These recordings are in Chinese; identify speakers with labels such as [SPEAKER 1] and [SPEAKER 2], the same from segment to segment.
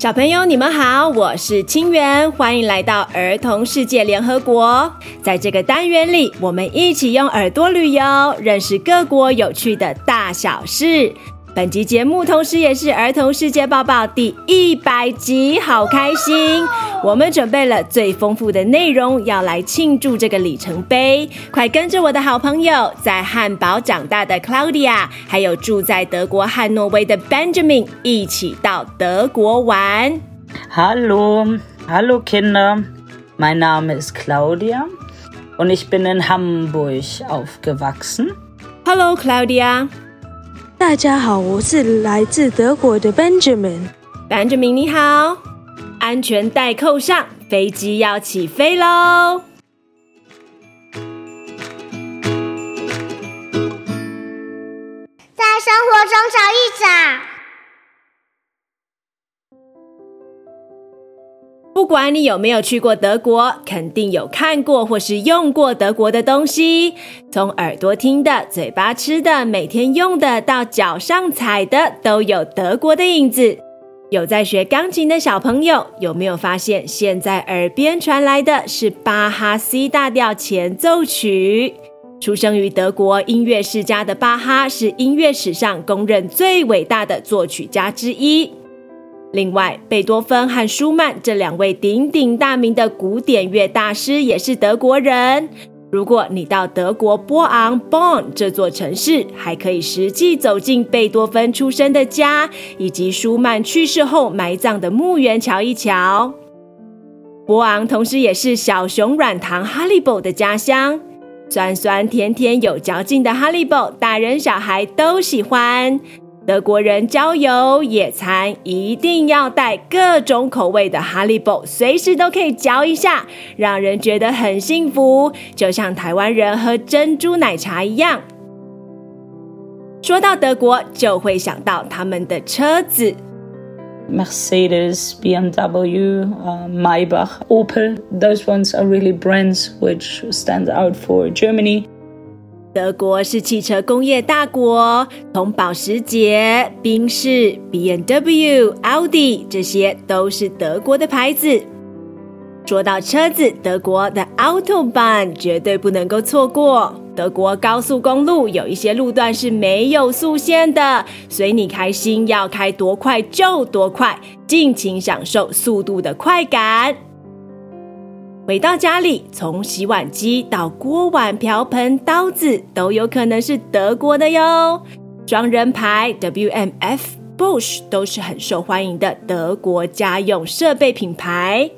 [SPEAKER 1] 小朋友，你们好，我是清源，欢迎来到儿童世界联合国。在这个单元里，我们一起用耳朵旅游，认识各国有趣的大小事。本集节目同时也是儿童世界报报第一百集，好开心！我们准备了最丰富的内容，要来庆祝这个里程碑。快跟着我的好朋友，在汉堡长大的 Claudia，还有住在德国汉诺威的 Benjamin，一起到德国玩。
[SPEAKER 2] Hallo，Hallo Kinder，mein Name ist Claudia und ich bin in Hamburg aufgewachsen.
[SPEAKER 1] Hallo Claudia。
[SPEAKER 3] 大家好，我是来自德国的 Benjamin。
[SPEAKER 1] Benjamin 你好，安全带扣上，飞机要起飞喽！
[SPEAKER 4] 在生活中找一找。
[SPEAKER 1] 不管你有没有去过德国，肯定有看过或是用过德国的东西。从耳朵听的、嘴巴吃的、每天用的，到脚上踩的，都有德国的影子。有在学钢琴的小朋友，有没有发现现在耳边传来的是巴哈 C 大调前奏曲？出生于德国音乐世家的巴哈，是音乐史上公认最伟大的作曲家之一。另外，贝多芬和舒曼这两位鼎鼎大名的古典乐大师也是德国人。如果你到德国波昂 （Bonn） 这座城市，还可以实际走进贝多芬出生的家，以及舒曼去世后埋葬的墓园瞧一瞧。波昂同时也是小熊软糖哈利波的家乡，酸酸甜甜有嚼劲的哈利波，大人小孩都喜欢。德国人郊游野餐一定要带各种口味的哈利波，随时都可以嚼一下，让人觉得很幸福，就像台湾人喝珍珠奶茶一样。说到德国，就会想到他们的车子
[SPEAKER 2] ，Mercedes、BMW、uh, Maybach、Opel. Those ones are really brands which stand out for Germany.
[SPEAKER 1] 德国是汽车工业大国，从保时捷、宾士、BMW、奥迪，这些都是德国的牌子。说到车子，德国的 Autobahn 绝对不能够错过。德国高速公路有一些路段是没有速限的，随你开心，要开多快就多快，尽情享受速度的快感。回到家里，从洗碗机到锅碗瓢盆、刀子，都有可能是德国的哟。双人牌 WMF、Bosch 都是很受欢迎的德国家用设备品牌。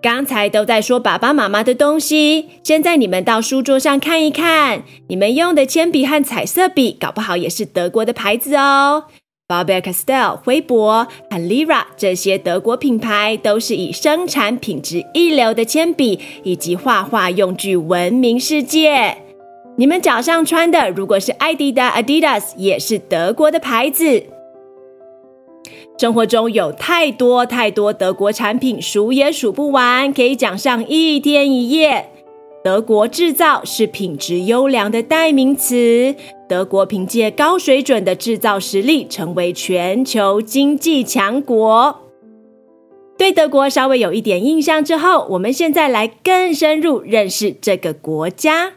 [SPEAKER 1] 刚才都在说爸爸妈妈的东西，现在你们到书桌上看一看，你们用的铅笔和彩色笔，搞不好也是德国的牌子哦。Faber-Castell、辉伯和 Lira 这些德国品牌都是以生产品质一流的铅笔以及画画用具闻名世界。你们脚上穿的，如果是爱迪达 Adidas，也是德国的牌子。生活中有太多太多德国产品，数也数不完，可以讲上一天一夜。德国制造是品质优良的代名词。德国凭借高水准的制造实力，成为全球经济强国。对德国稍微有一点印象之后，我们现在来更深入认识这个国家。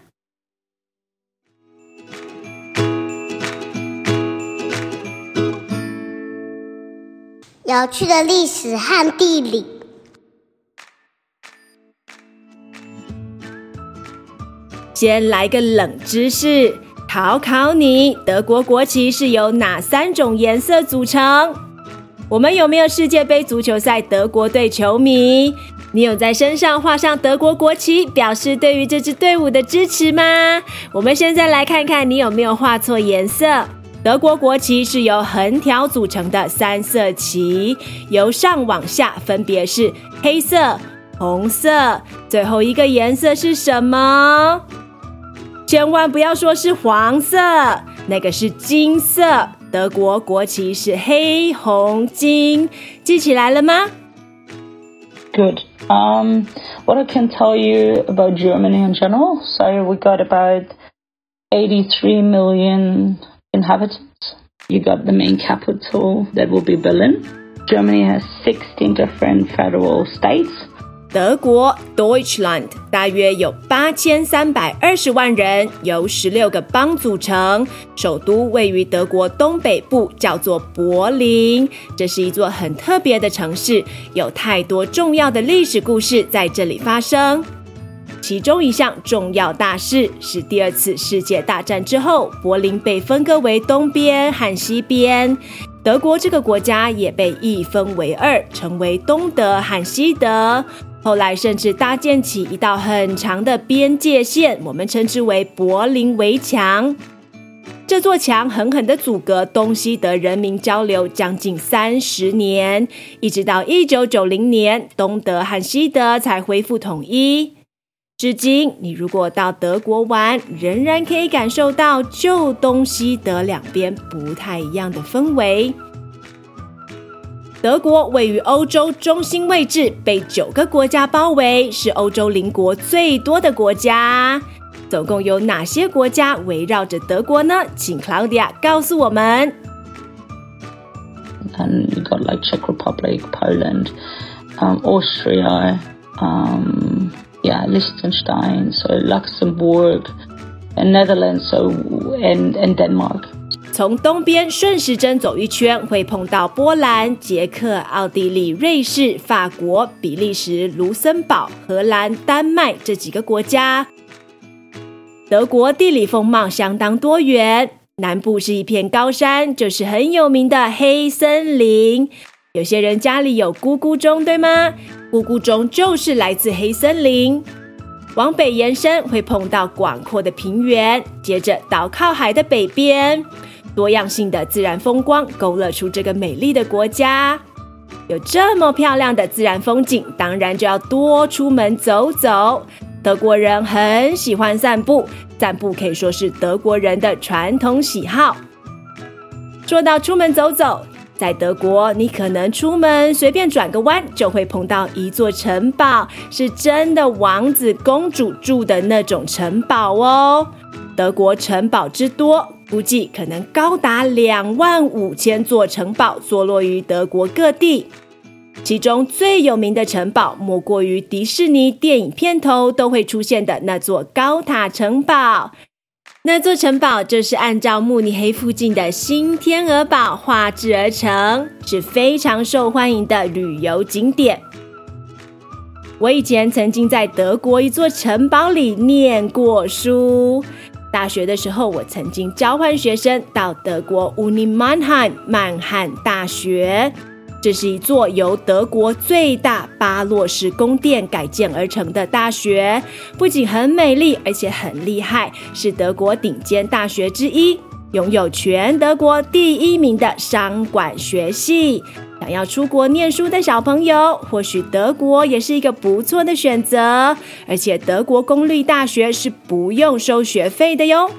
[SPEAKER 4] 有趣的历史和地理。
[SPEAKER 1] 先来个冷知识，考考你：德国国旗是由哪三种颜色组成？我们有没有世界杯足球赛德国队球迷？你有在身上画上德国国旗，表示对于这支队伍的支持吗？我们现在来看看你有没有画错颜色。德国国旗是由横条组成的三色旗，由上往下分别是黑色、红色，最后一个颜色是什么？千万不要说是黄色，那个是金色。德国国旗是黑红金，记起来了吗？
[SPEAKER 2] Good. Um, what I can tell you about Germany in general. So we got about 83 million inhabitants. You got the main capital that will be Berlin. Germany has 16 different federal states.
[SPEAKER 1] 德国 Deutschland 大约有八千三百二十万人，由十六个邦组成。首都位于德国东北部，叫做柏林。这是一座很特别的城市，有太多重要的历史故事在这里发生。其中一项重要大事是第二次世界大战之后，柏林被分割为东边和西边。德国这个国家也被一分为二，成为东德和西德。后来甚至搭建起一道很长的边界线，我们称之为柏林围墙。这座墙狠狠地阻隔东西德人民交流将近三十年，一直到一九九零年，东德和西德才恢复统一。至今，你如果到德国玩，仍然可以感受到旧东西德两边不太一样的氛围。德国位于欧洲中心位置，被九个国家包围，是欧洲邻国最多的国家。总共有哪些国家围绕着德国呢？请 Claudia 告诉我们。
[SPEAKER 2] And you got like Czech Republic, Poland, um, Austria, um, yeah, Liechtenstein, so Luxembourg, and Netherlands, so and and Denmark.
[SPEAKER 1] 从东边顺时针走一圈，会碰到波兰、捷克、奥地利、瑞士、法国、比利时、卢森堡、荷兰、丹麦这几个国家。德国地理风貌相当多元，南部是一片高山，就是很有名的黑森林。有些人家里有咕咕钟，对吗？咕咕钟就是来自黑森林。往北延伸，会碰到广阔的平原，接着到靠海的北边。多样性的自然风光勾勒出这个美丽的国家。有这么漂亮的自然风景，当然就要多出门走走。德国人很喜欢散步，散步可以说是德国人的传统喜好。说到出门走走，在德国，你可能出门随便转个弯，就会碰到一座城堡，是真的王子公主住的那种城堡哦。德国城堡之多。估计可能高达两万五千座城堡坐落于德国各地，其中最有名的城堡莫过于迪士尼电影片头都会出现的那座高塔城堡。那座城堡就是按照慕尼黑附近的新天鹅堡画制而成，是非常受欢迎的旅游景点。我以前曾经在德国一座城堡里念过书。大学的时候，我曾经交换学生到德国 Uni Mannheim 曼汉大学。这是一座由德国最大巴洛式宫殿改建而成的大学，不仅很美丽，而且很厉害，是德国顶尖大学之一，拥有全德国第一名的商管学系。想要出国念书的小朋友，或许德国也是一个不错的选择。而且德国公立大学是不用收学费的哟。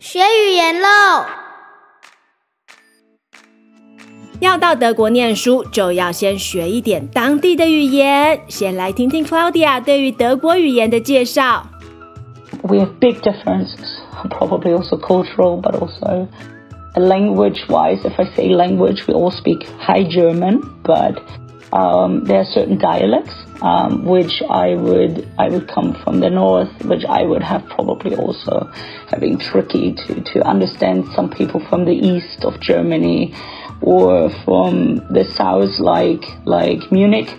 [SPEAKER 4] 学语言喽！
[SPEAKER 1] 要到德国念书，就要先学一点当地的语言。先来听听 Claudia 对于德国语言的介绍。
[SPEAKER 2] We have big differences. probably also cultural, but also language wise. If I say language, we all speak High German, but um, there are certain dialects um, which I would I would come from the north, which I would have probably also having tricky to to understand some people from the east of Germany or from the south, like like Munich.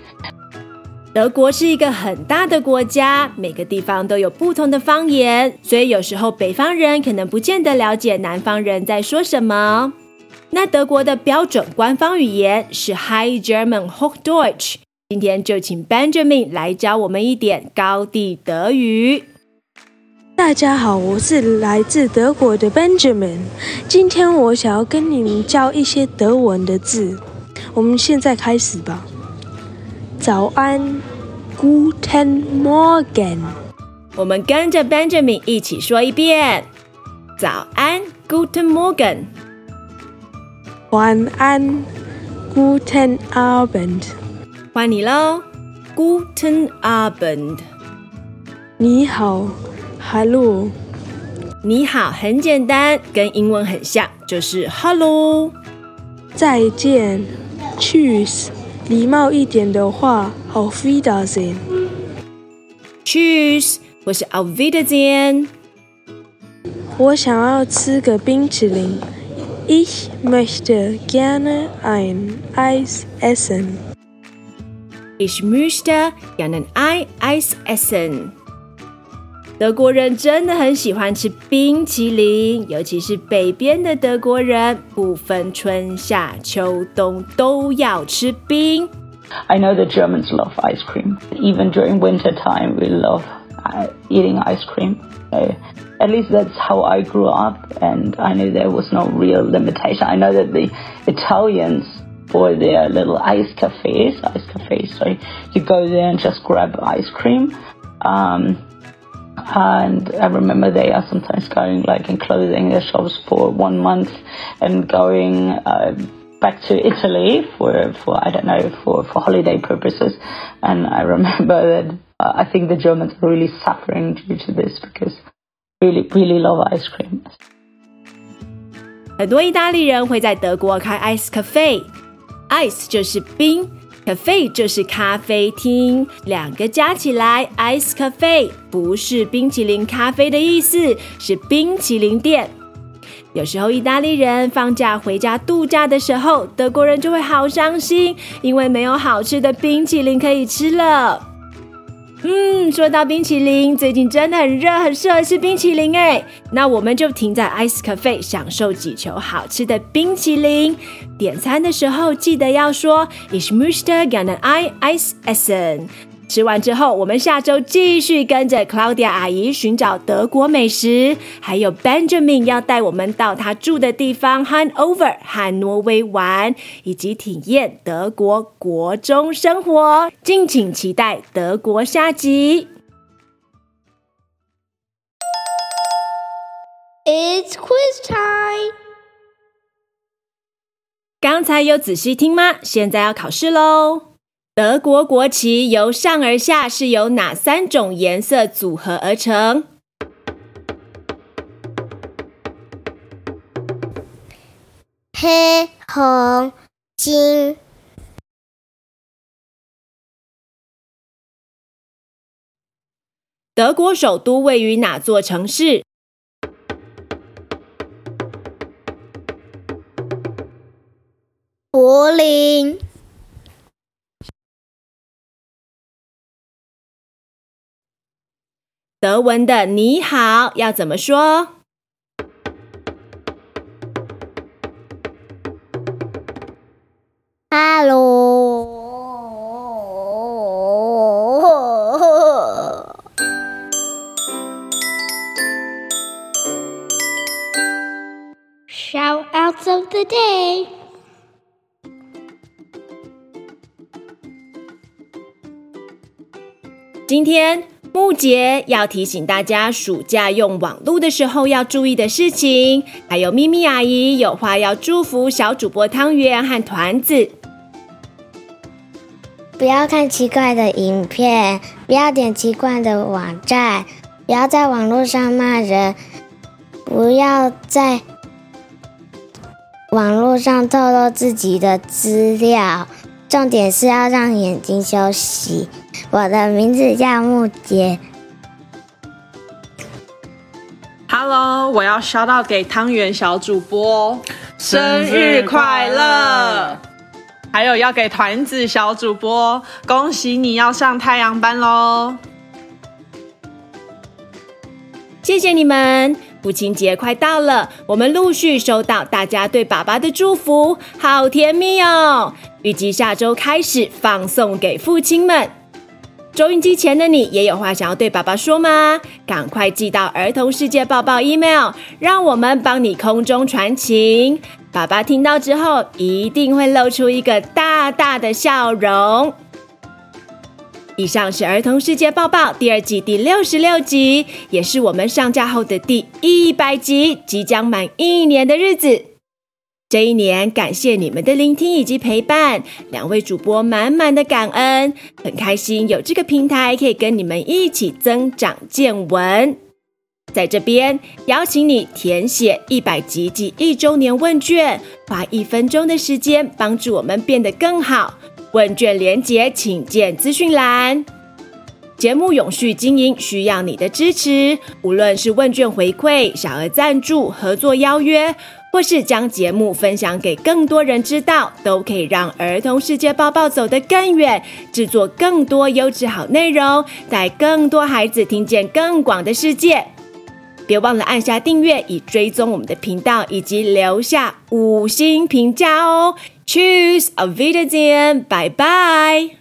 [SPEAKER 1] 德国是一个很大的国家，每个地方都有不同的方言，所以有时候北方人可能不见得了解南方人在说什么。 那德国的标准官方语言是 High German Hochdeutsch。今天就请 Benjamin 来教我们一点高地德语。
[SPEAKER 3] 大家好，我是来自德国的 Benjamin。今天我想要跟你们教一些德文的字。我们现在开始吧。早安，Guten Morgen。
[SPEAKER 1] 我们跟着 Benjamin 一起说一遍：早安，Guten Morgen。
[SPEAKER 3] 晚安，Guten Abend。
[SPEAKER 1] 换你喽，Guten Abend。
[SPEAKER 3] 你好，Hello。
[SPEAKER 1] 你好很简单，跟英文很像，就是 Hello，
[SPEAKER 3] 再见，Tschüss，礼貌一点的话，Auf Wiedersehen，Tschüss，
[SPEAKER 1] 或是 Auf Wiedersehen。
[SPEAKER 3] 我想要吃个冰淇淋，Ich möchte gerne ein Eis essen。
[SPEAKER 1] Ich möchte gerne ein Eis essen。德国人真的很喜欢吃冰淇淋，尤其是北边的德国人，不分春夏秋冬都要吃冰。
[SPEAKER 2] I know the Germans love ice cream. Even during winter time, we love eating ice cream. So at least that's how I grew up, and I knew there was no real limitation. I know that the Italians for their little ice cafes, ice cafes. So you go there and just grab ice cream. Um, and I remember they are sometimes going like and closing their shops for one month and going uh, back to Italy for for I don't know for for holiday purposes. And I remember that uh, I think the Germans are really suffering due to this because really really love ice cream.
[SPEAKER 1] 很多意大利人会在德国开 ice cafe，ice 就是冰。Cafe 就是咖啡厅，两个加起来，Ice Cafe 不是冰淇淋咖啡的意思，是冰淇淋店。有时候意大利人放假回家度假的时候，德国人就会好伤心，因为没有好吃的冰淇淋可以吃了。嗯，说到冰淇淋，最近真的很热，很适合吃冰淇淋哎。那我们就停在 Ice Cafe 享受几球好吃的冰淇淋。点餐的时候记得要说 Ich möchte gerne ein Eis essen。吃完之后，我们下周继续跟着 Claudia 阿姨寻找德国美食，还有 Benjamin 要带我们到他住的地方 Hanover 和挪威玩，以及体验德国国中生活。敬请期待德国下集。
[SPEAKER 4] It's quiz time。
[SPEAKER 1] 刚才有仔细听吗？现在要考试喽。德国国旗由上而下是由哪三种颜色组合而成？
[SPEAKER 4] 黑、红、金。
[SPEAKER 1] 德国首都位于哪座城市？
[SPEAKER 4] 柏林。
[SPEAKER 1] 德文的“你好”要怎么说
[SPEAKER 4] ？Hello。Shoutouts of the day。
[SPEAKER 1] 今天。木杰要提醒大家，暑假用网络的时候要注意的事情。还有咪咪阿姨有话要祝福小主播汤圆和团子。
[SPEAKER 5] 不要看奇怪的影片，不要点奇怪的网站，不要在网络上骂人，不要在网络上透露自己的资料。重点是要让眼睛休息。我的名字叫木杰。
[SPEAKER 6] Hello，我要 shout out 给汤圆小主播，生日快乐！还有要给团子小主播，恭喜你要上太阳班喽！
[SPEAKER 1] 谢谢你们，父亲节快到了，我们陆续收到大家对爸爸的祝福，好甜蜜哦！预计下周开始放送给父亲们。收音机前的你也有话想要对爸爸说吗？赶快寄到儿童世界报报 email，让我们帮你空中传情。爸爸听到之后一定会露出一个大大的笑容。以上是儿童世界报报第二季第六十六集，也是我们上架后的第一百集，即将满一年的日子。这一年，感谢你们的聆听以及陪伴，两位主播满满的感恩，很开心有这个平台可以跟你们一起增长见闻。在这边邀请你填写一百集及一周年问卷，花一分钟的时间帮助我们变得更好。问卷连结请见资讯栏。节目永续经营需要你的支持，无论是问卷回馈、小额赞助、合作邀约，或是将节目分享给更多人知道，都可以让儿童世界抱抱走得更远，制作更多优质好内容，带更多孩子听见更广的世界。别忘了按下订阅，以追踪我们的频道，以及留下五星评价哦。Choose a video，拜拜。